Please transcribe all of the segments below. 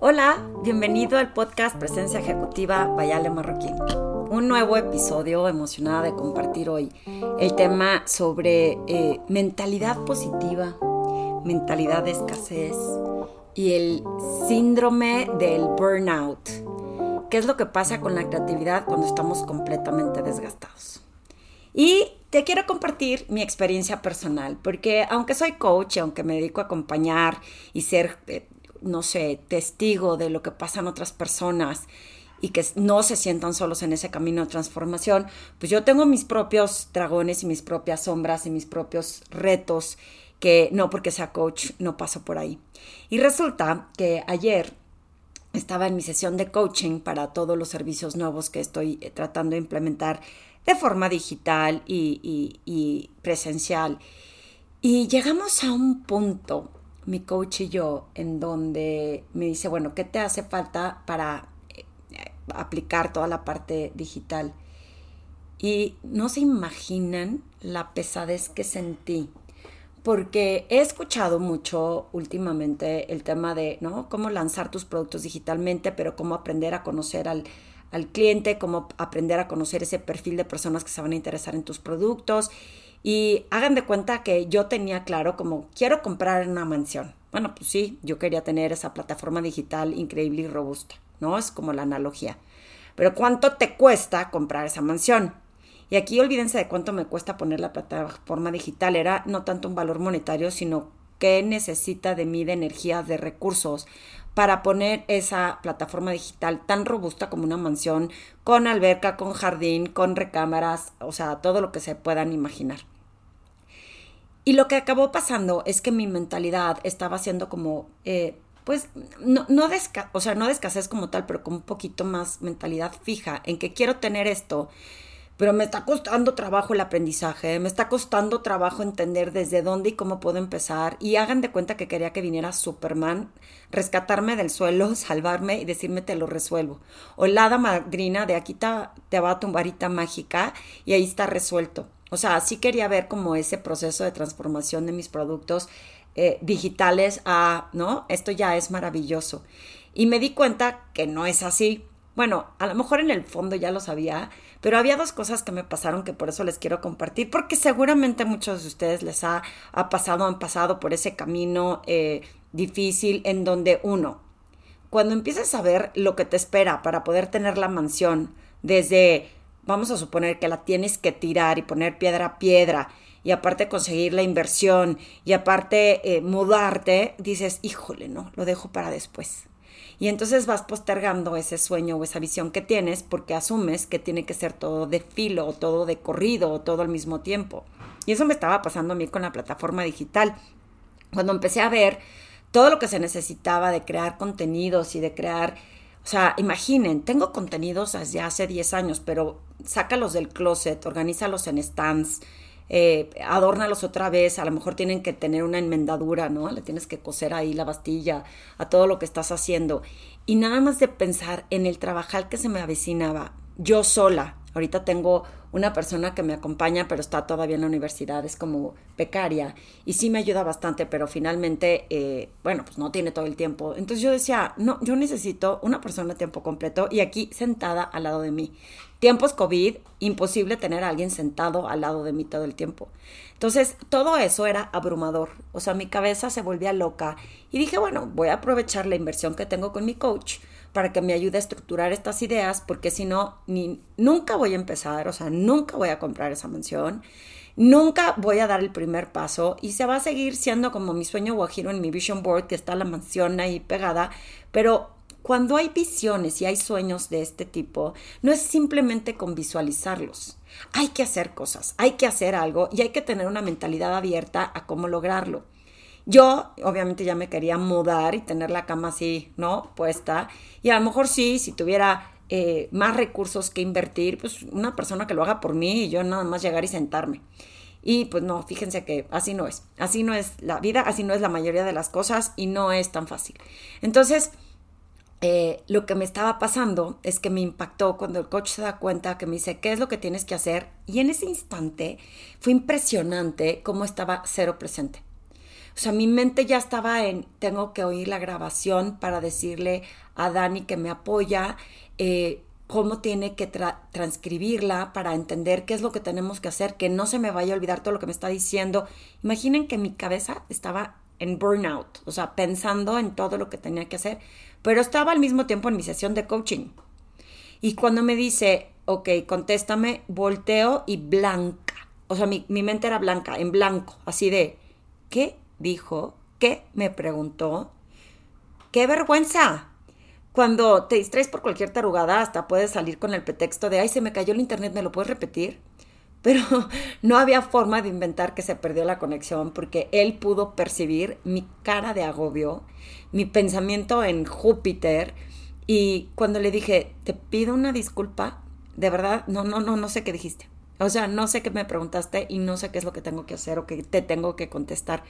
Hola, bienvenido al podcast Presencia Ejecutiva Bayale Marroquín. Un nuevo episodio, emocionada de compartir hoy el tema sobre eh, mentalidad positiva, mentalidad de escasez y el síndrome del burnout. ¿Qué es lo que pasa con la creatividad cuando estamos completamente desgastados? Y te quiero compartir mi experiencia personal, porque aunque soy coach, aunque me dedico a acompañar y ser, eh, no sé, testigo de lo que pasa en otras personas y que no se sientan solos en ese camino de transformación, pues yo tengo mis propios dragones y mis propias sombras y mis propios retos que no porque sea coach no paso por ahí. Y resulta que ayer estaba en mi sesión de coaching para todos los servicios nuevos que estoy eh, tratando de implementar de forma digital y, presencial. Y llegamos a un punto, mi coach y yo, en donde me dice, bueno, ¿qué te hace falta para eh, aplicar toda la parte digital? Y no se imaginan la pesadez que sentí, porque he escuchado mucho últimamente el tema de, ¿no? Cómo lanzar tus productos digitalmente, pero cómo aprender a conocer al, al cliente, cómo aprender a conocer ese perfil de personas que se van a interesar en tus productos. Y hagan de cuenta que yo tenía claro como quiero comprar una mansión. Bueno, pues sí, yo quería tener esa plataforma digital increíble y robusta, ¿no? Es como la analogía. Pero ¿cuánto te cuesta comprar esa mansión? Y aquí olvídense de cuánto me cuesta poner la plataforma digital. Era no tanto un valor monetario, sino qué necesita de mí de energía, de recursos para poner esa plataforma digital tan robusta como una mansión, con alberca, con jardín, con recámaras, o sea, todo lo que se puedan imaginar. Y lo que acabó pasando es que mi mentalidad estaba siendo como, eh, pues, no, no, o sea, no de como tal, pero con un poquito más mentalidad fija en que quiero tener esto pero me está costando trabajo el aprendizaje, me está costando trabajo entender desde dónde y cómo puedo empezar. Y hagan de cuenta que quería que viniera Superman, rescatarme del suelo, salvarme y decirme te lo resuelvo. O la madrina de aquí te, va a tu varita mágica y ahí está resuelto. O sea, sí quería ver como ese proceso de transformación de mis productos eh, digitales a, ¿no? Esto ya es maravilloso. Y me di cuenta que no es así. Bueno, a lo mejor en el fondo ya lo sabía, pero había dos cosas que me pasaron que por eso les quiero compartir, porque seguramente muchos de ustedes les ha, pasado, han pasado por ese camino eh, difícil en donde uno, cuando empieces a ver lo que te espera para poder tener la mansión, desde, vamos a suponer que la tienes que tirar y poner piedra a piedra, y aparte conseguir la inversión, y aparte eh, mudarte, dices, híjole, no, lo dejo para después. Y entonces vas postergando ese sueño o esa visión que tienes porque asumes que tiene que ser todo de filo o todo de corrido o todo al mismo tiempo. Y eso me estaba pasando a mí con la plataforma digital. Cuando empecé a ver todo lo que se necesitaba de crear contenidos y de crear, o sea, imaginen, tengo contenidos desde hace 10 años, pero sácalos del closet, organízalos en stands, eh, adórnalos otra vez, a lo mejor tienen que tener una enmendadura, ¿no? Le tienes que coser ahí la bastilla a todo lo que estás haciendo. Y nada más de pensar en el trabajar que se me avecinaba, yo sola, ahorita tengo una persona que me acompaña, pero está todavía en la universidad, es como becaria, y sí me ayuda bastante, pero finalmente, eh, bueno, pues no tiene todo el tiempo. Entonces yo decía, no, yo necesito una persona a tiempo completo y aquí sentada al lado de mí. Tiempos COVID, imposible tener a alguien sentado al lado de mí todo el tiempo. Entonces, todo eso era abrumador. O sea, mi cabeza se volvía loca y dije, bueno, voy a aprovechar la inversión que tengo con mi coach para que me ayude a estructurar estas ideas, porque si no, ni, nunca voy a empezar, o sea, nunca voy a comprar esa mansión, nunca voy a dar el primer paso y se va a seguir siendo como mi sueño guajiro en mi vision board, que está la mansión ahí pegada, pero cuando hay visiones y hay sueños de este tipo, no es simplemente con visualizarlos. Hay que hacer cosas, hay que hacer algo y hay que tener una mentalidad abierta a cómo lograrlo. Yo, obviamente, ya me quería mudar y tener la cama así, ¿no? Puesta. Y a lo mejor sí, si tuviera eh, más recursos que invertir, pues una persona que lo haga por mí y yo nada más llegar y sentarme. Y pues no, fíjense que así no es. Así no es la vida, así no es la mayoría de las cosas y no es tan fácil. Entonces, eh, lo que me estaba pasando es que me impactó cuando el coach se da cuenta que me dice, ¿qué es lo que tienes que hacer? Y en ese instante fue impresionante cómo estaba cero presente. O sea, mi mente ya estaba en, tengo que oír la grabación para decirle a Dani que me apoya, eh, cómo tiene que transcribirla para entender qué es lo que tenemos que hacer, que no se me vaya a olvidar todo lo que me está diciendo. Imaginen que mi cabeza estaba en burnout, o sea, pensando en todo lo que tenía que hacer, pero estaba al mismo tiempo en mi sesión de coaching. Y cuando me dice, ok, contéstame, volteo y blanca. O sea, mi, mi mente era blanca, en blanco, así de, ¿qué dijo? ¿Qué me preguntó? ¡Qué vergüenza! Cuando te distraes por cualquier tarugada, hasta puedes salir con el pretexto de, ay, se me cayó el internet, ¿me lo puedes repetir? Pero no había forma de inventar que se perdió la conexión porque él pudo percibir mi cara de agobio, mi pensamiento en Júpiter. Y cuando le dije, te pido una disculpa, de verdad, no, no, no, no sé qué dijiste. O sea, no sé qué me preguntaste y no sé qué es lo que tengo que hacer o que te tengo que contestar.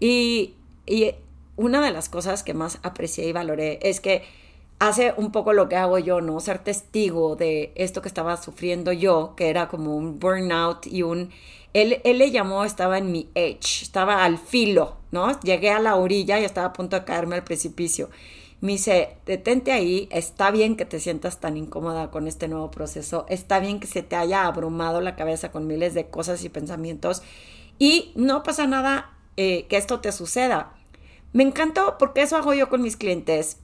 Y, y una de las cosas que más aprecié y valoré es que hace un poco lo que hago yo, ¿no? Ser testigo de esto que estaba sufriendo yo, que era como un burnout y un... Él, él le llamó, estaba en mi edge, estaba al filo, ¿no? Llegué a la orilla y estaba a punto de caerme al precipicio. Me dice, detente ahí, está bien que te sientas tan incómoda con este nuevo proceso, está bien que se te haya abrumado la cabeza con miles de cosas y pensamientos y no pasa nada eh, que esto te suceda. Me encantó porque eso hago yo con mis clientes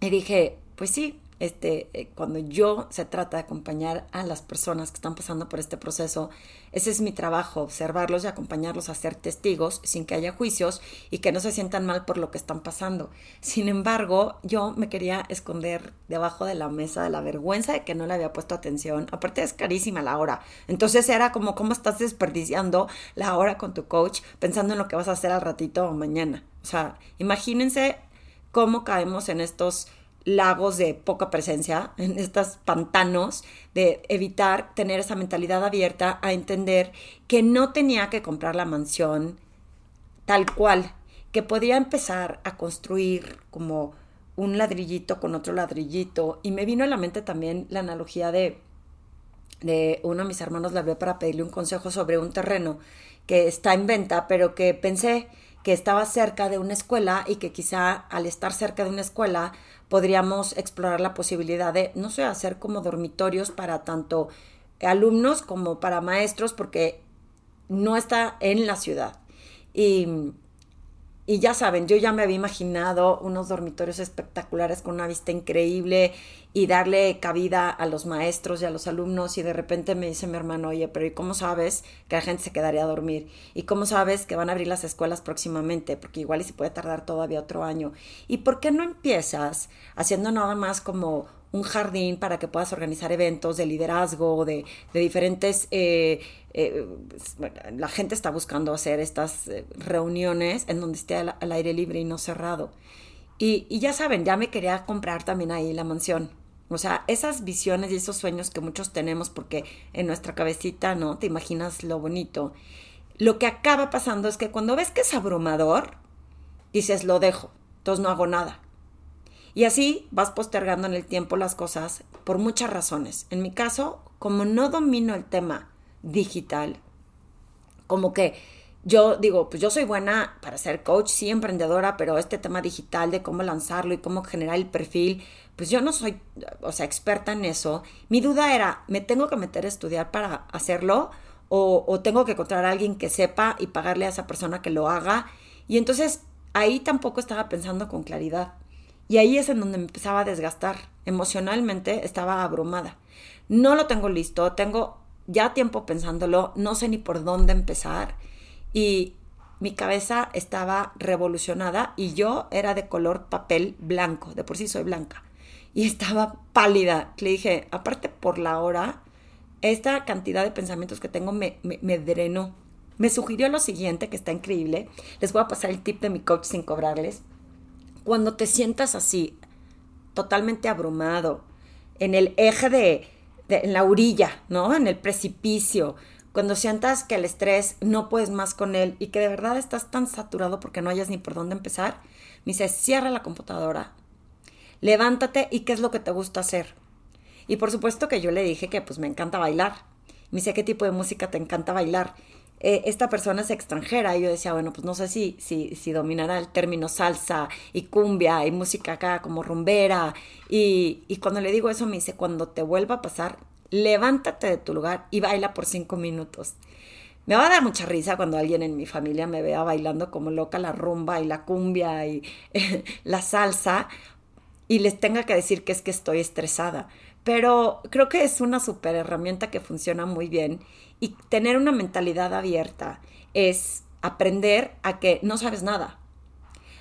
y dije, pues sí, este, eh, cuando yo se trata de acompañar a las personas que están pasando por este proceso, ese es mi trabajo, observarlos y acompañarlos a ser testigos sin que haya juicios y que no se sientan mal por lo que están pasando. Sin embargo, yo me quería esconder debajo de la mesa de la vergüenza de que no le había puesto atención. Aparte es carísima la hora. Entonces era como, ¿cómo estás desperdiciando la hora con tu coach pensando en lo que vas a hacer al ratito o mañana? O sea, imagínense cómo caemos en estos lagos de poca presencia, en estos pantanos, de evitar tener esa mentalidad abierta a entender que no tenía que comprar la mansión tal cual, que podía empezar a construir como un ladrillito con otro ladrillito. Y me vino a la mente también la analogía de, de uno de mis hermanos la vio para pedirle un consejo sobre un terreno que está en venta, pero que pensé que estaba cerca de una escuela y que quizá al estar cerca de una escuela podríamos explorar la posibilidad de, no sé, hacer como dormitorios para tanto alumnos como para maestros porque no está en la ciudad. Y y ya saben, yo ya me había imaginado unos dormitorios espectaculares con una vista increíble y darle cabida a los maestros y a los alumnos y de repente me dice mi hermano, oye, pero ¿y cómo sabes que la gente se quedaría a dormir? ¿Y cómo sabes que van a abrir las escuelas próximamente? Porque igual y se puede tardar todavía otro año. ¿Y por qué no empiezas haciendo nada más como un jardín para que puedas organizar eventos de liderazgo, de, de diferentes... Eh, eh, la gente está buscando hacer estas eh, reuniones en donde esté al, aire libre y no cerrado. Y, y, ya saben, ya me quería comprar también ahí la mansión. O sea, esas visiones y esos sueños que muchos tenemos porque en nuestra cabecita, ¿no? Te imaginas lo bonito. Lo que acaba pasando es que cuando ves que es abrumador, dices, lo dejo, entonces no hago nada. Y así vas postergando en el tiempo las cosas por muchas razones. En mi caso, como no domino el tema digital, como que yo digo, pues yo soy buena para ser coach, sí, emprendedora, pero este tema digital de cómo lanzarlo y cómo generar el perfil, pues yo no soy, o sea, experta en eso. Mi duda era, ¿me tengo que meter a estudiar para hacerlo? O, o tengo que encontrar a alguien que sepa y pagarle a esa persona que lo haga. Y entonces ahí tampoco estaba pensando con claridad. Y ahí es en donde me empezaba a desgastar. Emocionalmente estaba abrumada. No lo tengo listo, tengo ya tiempo pensándolo, no sé ni por dónde empezar. Y mi cabeza estaba revolucionada y yo era de color papel blanco, de por sí soy blanca. Y estaba pálida. Le dije, aparte por la hora, esta cantidad de pensamientos que tengo me, me, me drenó. Me sugirió lo siguiente, que está increíble. Les voy a pasar el tip de mi coach sin cobrarles cuando te sientas así, totalmente abrumado, en el eje de, en la orilla, ¿no? En el precipicio, cuando sientas que el estrés no puedes más con él y que de verdad estás tan saturado porque no hayas ni por dónde empezar, me dice, cierra la computadora, levántate y qué es lo que te gusta hacer. Y por supuesto que yo le dije que pues me encanta bailar. Me dice, ¿qué tipo de música te encanta bailar? Eh, esta persona es extranjera. Y yo decía, bueno, pues no sé si, si, dominará el término salsa y cumbia y música acá como rumbera. Y, y cuando le digo eso me dice, cuando te vuelva a pasar, levántate de tu lugar y baila por cinco minutos. Me va a dar mucha risa cuando alguien en mi familia me vea bailando como loca la rumba y la cumbia y la salsa y les tenga que decir que es que estoy estresada. Pero creo que es una super herramienta que funciona muy bien y tener una mentalidad abierta es aprender a que no sabes nada.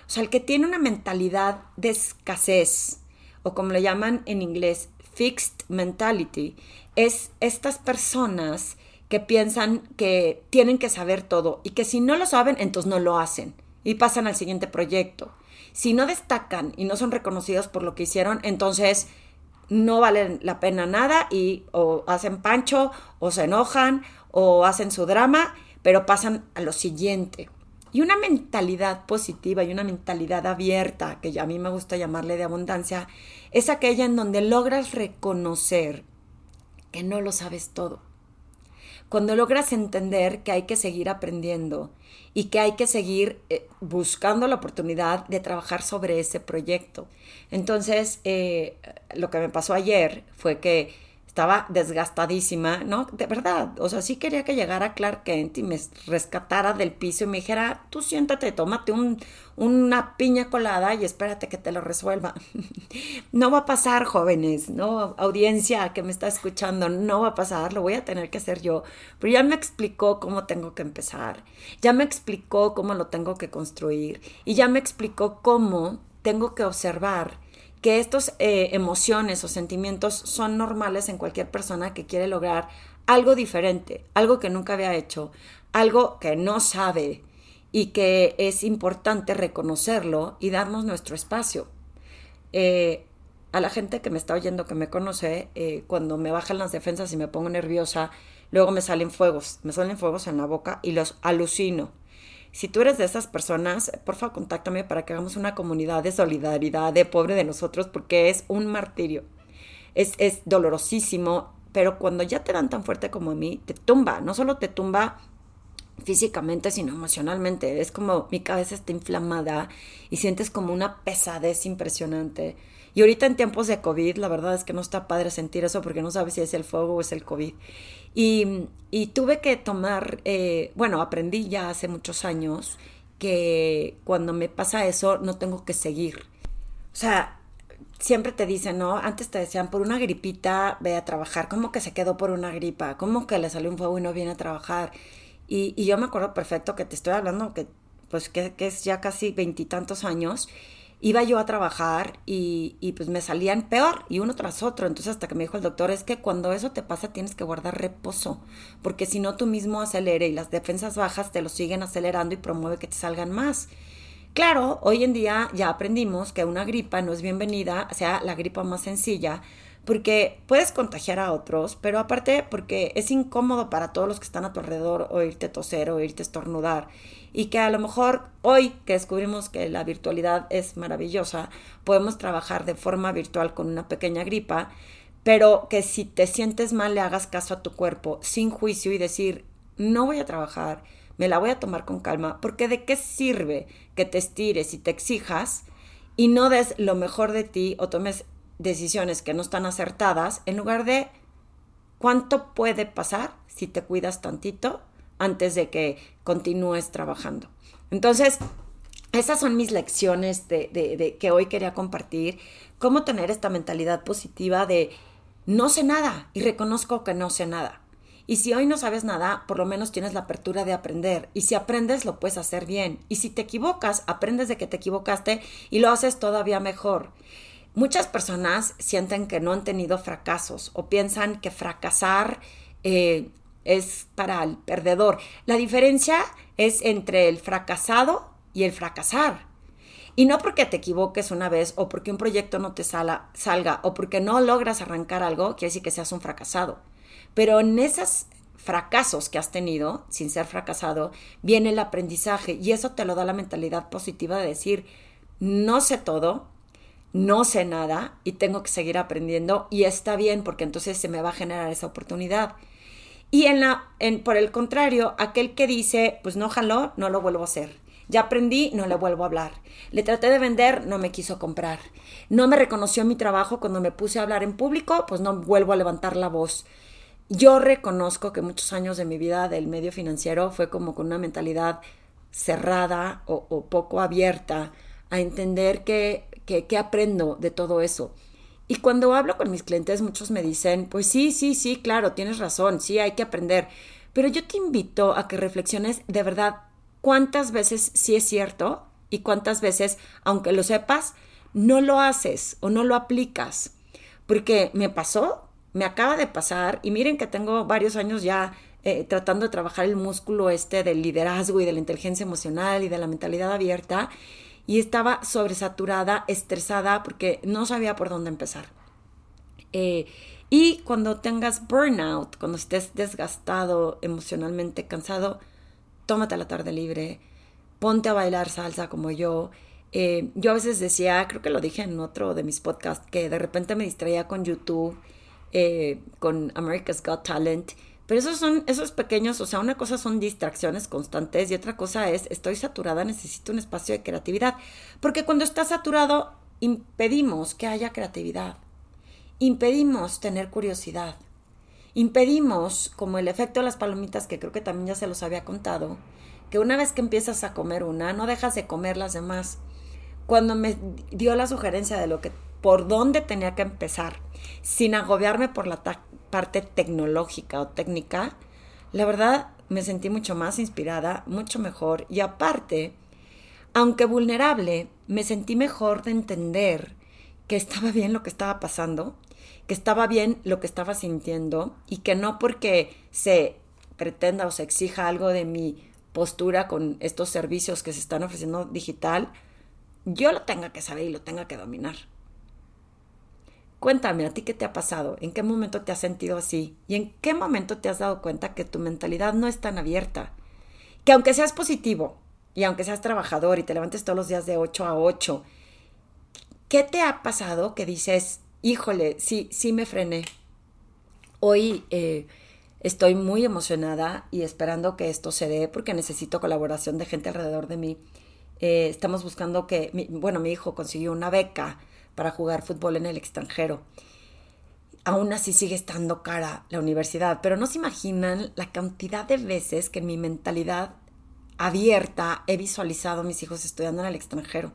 O sea, el que tiene una mentalidad de escasez, o como le llaman en inglés, fixed mentality, es estas personas que piensan que tienen que saber todo y que si no lo saben, entonces no lo hacen y pasan al siguiente proyecto. Si no destacan y no son reconocidos por lo que hicieron, entonces no valen la pena nada y o hacen pancho o se enojan o hacen su drama, pero pasan a lo siguiente. Y una mentalidad positiva y una mentalidad abierta, que a mí me gusta llamarle de abundancia, es aquella en donde logras reconocer que no lo sabes todo cuando logras entender que hay que seguir aprendiendo y que hay que seguir eh, buscando la oportunidad de trabajar sobre ese proyecto. Entonces, eh, lo que me pasó ayer fue que estaba desgastadísima, ¿no? De verdad, o sea, sí quería que llegara Clark Kent y me rescatara del piso y me dijera, tú siéntate, tómate un, una piña colada y espérate que te lo resuelva. no va a pasar, jóvenes, ¿no? Audiencia que me está escuchando, no va a pasar, lo voy a tener que hacer yo. Pero ya me explicó cómo tengo que empezar, ya me explicó cómo lo tengo que construir y ya me explicó cómo tengo que observar que estas eh, emociones o sentimientos son normales en cualquier persona que quiere lograr algo diferente, algo que nunca había hecho, algo que no sabe y que es importante reconocerlo y darnos nuestro espacio. Eh, a la gente que me está oyendo, que me conoce, eh, cuando me bajan las defensas y me pongo nerviosa, luego me salen fuegos, me salen fuegos en la boca y los alucino. Si tú eres de esas personas, porfa, contáctame para que hagamos una comunidad de solidaridad, de pobre de nosotros, porque es un martirio. Es, es dolorosísimo, pero cuando ya te dan tan fuerte como a mí, te tumba. No solo te tumba físicamente, sino emocionalmente. Es como mi cabeza está inflamada y sientes como una pesadez impresionante. Y ahorita en tiempos de COVID, la verdad es que no está padre sentir eso porque no sabes si es el fuego o es el COVID. Y, y tuve que tomar, eh, bueno, aprendí ya hace muchos años que cuando me pasa eso no tengo que seguir. O sea, siempre te dicen, ¿no? Antes te decían, por una gripita ve a trabajar. ¿Cómo que se quedó por una gripa? ¿Cómo que le salió un fuego y no viene a trabajar? Y, y yo me acuerdo perfecto que te estoy hablando que, pues, que, que es ya casi veintitantos años iba yo a trabajar y, pues me salían peor y uno tras otro. Entonces hasta que me dijo el doctor, es que cuando eso te pasa tienes que guardar reposo, porque si no tú mismo acelere y las defensas bajas te lo siguen acelerando y promueve que te salgan más. Claro, hoy en día ya aprendimos que una gripa no es bienvenida, sea la gripa más sencilla, porque puedes contagiar a otros, pero aparte porque es incómodo para todos los que están a tu alrededor oírte toser, oírte estornudar. Y que a lo mejor hoy que descubrimos que la virtualidad es maravillosa, podemos trabajar de forma virtual con una pequeña gripa, pero que si te sientes mal le hagas caso a tu cuerpo sin juicio y decir, no voy a trabajar, me la voy a tomar con calma, porque de qué sirve que te estires y te exijas y no des lo mejor de ti o tomes decisiones que no están acertadas en lugar de cuánto puede pasar si te cuidas tantito antes de que continúes trabajando. Entonces, esas son mis lecciones de, que hoy quería compartir. Cómo tener esta mentalidad positiva de no sé nada y reconozco que no sé nada. Y si hoy no sabes nada, por lo menos tienes la apertura de aprender. Y si aprendes, lo puedes hacer bien. Y si te equivocas, aprendes de que te equivocaste y lo haces todavía mejor. Muchas personas sienten que no han tenido fracasos o piensan que fracasar eh, es para el perdedor. La diferencia es entre el fracasado y el fracasar. Y no porque te equivoques una vez o porque un proyecto no te salga o porque no logras arrancar algo, quiere decir que seas un fracasado. Pero en esos fracasos que has tenido, sin ser fracasado, viene el aprendizaje y eso te lo da la mentalidad positiva de decir, no sé todo, no sé nada y tengo que seguir aprendiendo y está bien porque entonces se me va a generar esa oportunidad. Y en la, en, por el contrario, aquel que dice, pues no jaló, no lo vuelvo a hacer. Ya aprendí, no le vuelvo a hablar. Le traté de vender, no me quiso comprar. No me reconoció mi trabajo cuando me puse a hablar en público, pues no vuelvo a levantar la voz. Yo reconozco que muchos años de mi vida del medio financiero fue como con una mentalidad cerrada o, poco abierta a entender que, que, aprendo de todo eso. Y cuando hablo con mis clientes, muchos me dicen, pues sí, sí, sí, claro, tienes razón, sí, hay que aprender. Pero yo te invito a que reflexiones de verdad cuántas veces sí es cierto y cuántas veces, aunque lo sepas, no lo haces o no lo aplicas. Porque me pasó me acaba de pasar, y miren que tengo varios años ya eh, tratando de trabajar el músculo este del liderazgo y de la inteligencia emocional y de la mentalidad abierta, y estaba sobresaturada, estresada, porque no sabía por dónde empezar. Eh, y cuando tengas burnout, cuando estés desgastado, emocionalmente cansado, tómate la tarde libre, ponte a bailar salsa como yo. Eh, yo a veces decía, creo que lo dije en otro de mis podcasts, que de repente me distraía con YouTube eh, con America's Got Talent. Pero esos son esos pequeños, o sea, una cosa son distracciones constantes y otra cosa es estoy saturada, necesito un espacio de creatividad. Porque cuando estás saturado, impedimos que haya creatividad. Impedimos tener curiosidad. Impedimos, como el efecto de las palomitas, que creo que también ya se los había contado, que una vez que empiezas a comer una, no dejas de comer las demás. Cuando me dio la sugerencia de lo que por dónde tenía que empezar, sin agobiarme por la parte tecnológica o técnica, la verdad me sentí mucho más inspirada, mucho mejor y aparte, aunque vulnerable, me sentí mejor de entender que estaba bien lo que estaba pasando, que estaba bien lo que estaba sintiendo y que no porque se pretenda o se exija algo de mi postura con estos servicios que se están ofreciendo digital, yo lo tenga que saber y lo tenga que dominar. Cuéntame, ¿a ti qué te ha pasado? ¿En qué momento te has sentido así? ¿Y en qué momento te has dado cuenta que tu mentalidad no es tan abierta? Que aunque seas positivo y aunque seas trabajador y te levantes todos los días de 8 a 8, ¿qué te ha pasado que dices, híjole, sí, sí me frené? Hoy eh, estoy muy emocionada y esperando que esto se dé porque necesito colaboración de gente alrededor de mí. Eh, estamos buscando que, bueno, mi hijo consiguió una beca para jugar fútbol en el extranjero. Aún así sigue estando cara la universidad, pero no se imaginan la cantidad de veces que en mi mentalidad abierta he visualizado a mis hijos estudiando en el extranjero.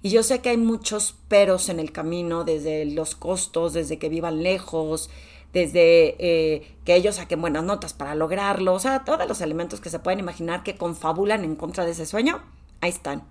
Y yo sé que hay muchos peros en el camino, desde los costos, desde que vivan lejos, desde eh, que ellos saquen buenas notas para lograrlo, o sea, todos los elementos que se pueden imaginar que confabulan en contra de ese sueño, ahí están.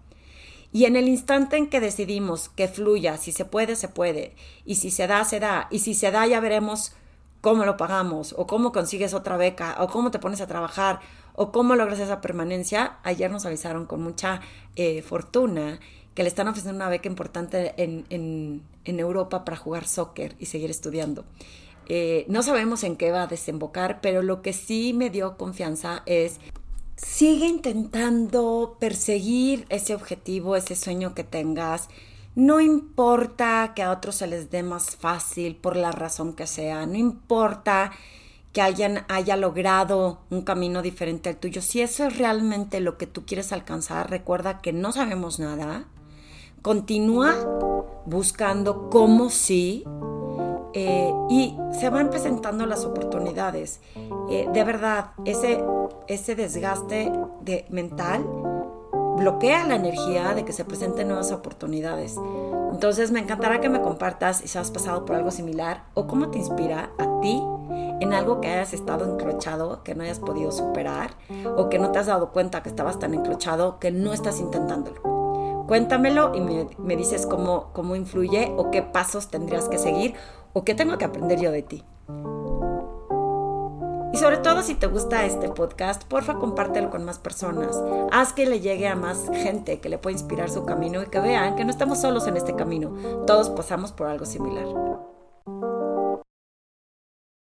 Y en el instante en que decidimos que fluya, si se puede, se puede, y si se da, se da, y si se da, ya veremos cómo lo pagamos, o cómo consigues otra beca, o cómo te pones a trabajar, o cómo logras esa permanencia. Ayer nos avisaron con mucha eh, fortuna que le están ofreciendo una beca importante en, en, Europa para jugar soccer y seguir estudiando. Eh, no sabemos en qué va a desembocar, pero lo que sí me dio confianza es sigue intentando perseguir ese objetivo, ese sueño que tengas. No importa que a otros se les dé más fácil por la razón que sea, no importa que hayan haya logrado un camino diferente al tuyo. Si eso es realmente lo que tú quieres alcanzar, recuerda que no sabemos nada. Continúa buscando cómo sí eh, y se van presentando las oportunidades. Eh, de verdad, ese, ese desgaste de, mental bloquea la energía de que se presenten nuevas oportunidades. Entonces me encantará que me compartas si has pasado por algo similar o cómo te inspira a ti en algo que hayas estado encrochado, que no hayas podido superar o que no te has dado cuenta que estabas tan encrochado que no estás intentándolo. Cuéntamelo y me, dices cómo, cómo influye o qué pasos tendrías que seguir o qué tengo que aprender yo de ti. Y sobre todo si te gusta este podcast, porfa compártelo con más personas. Haz que le llegue a más gente que le pueda inspirar su camino y que vean que no estamos solos en este camino. Todos pasamos por algo similar.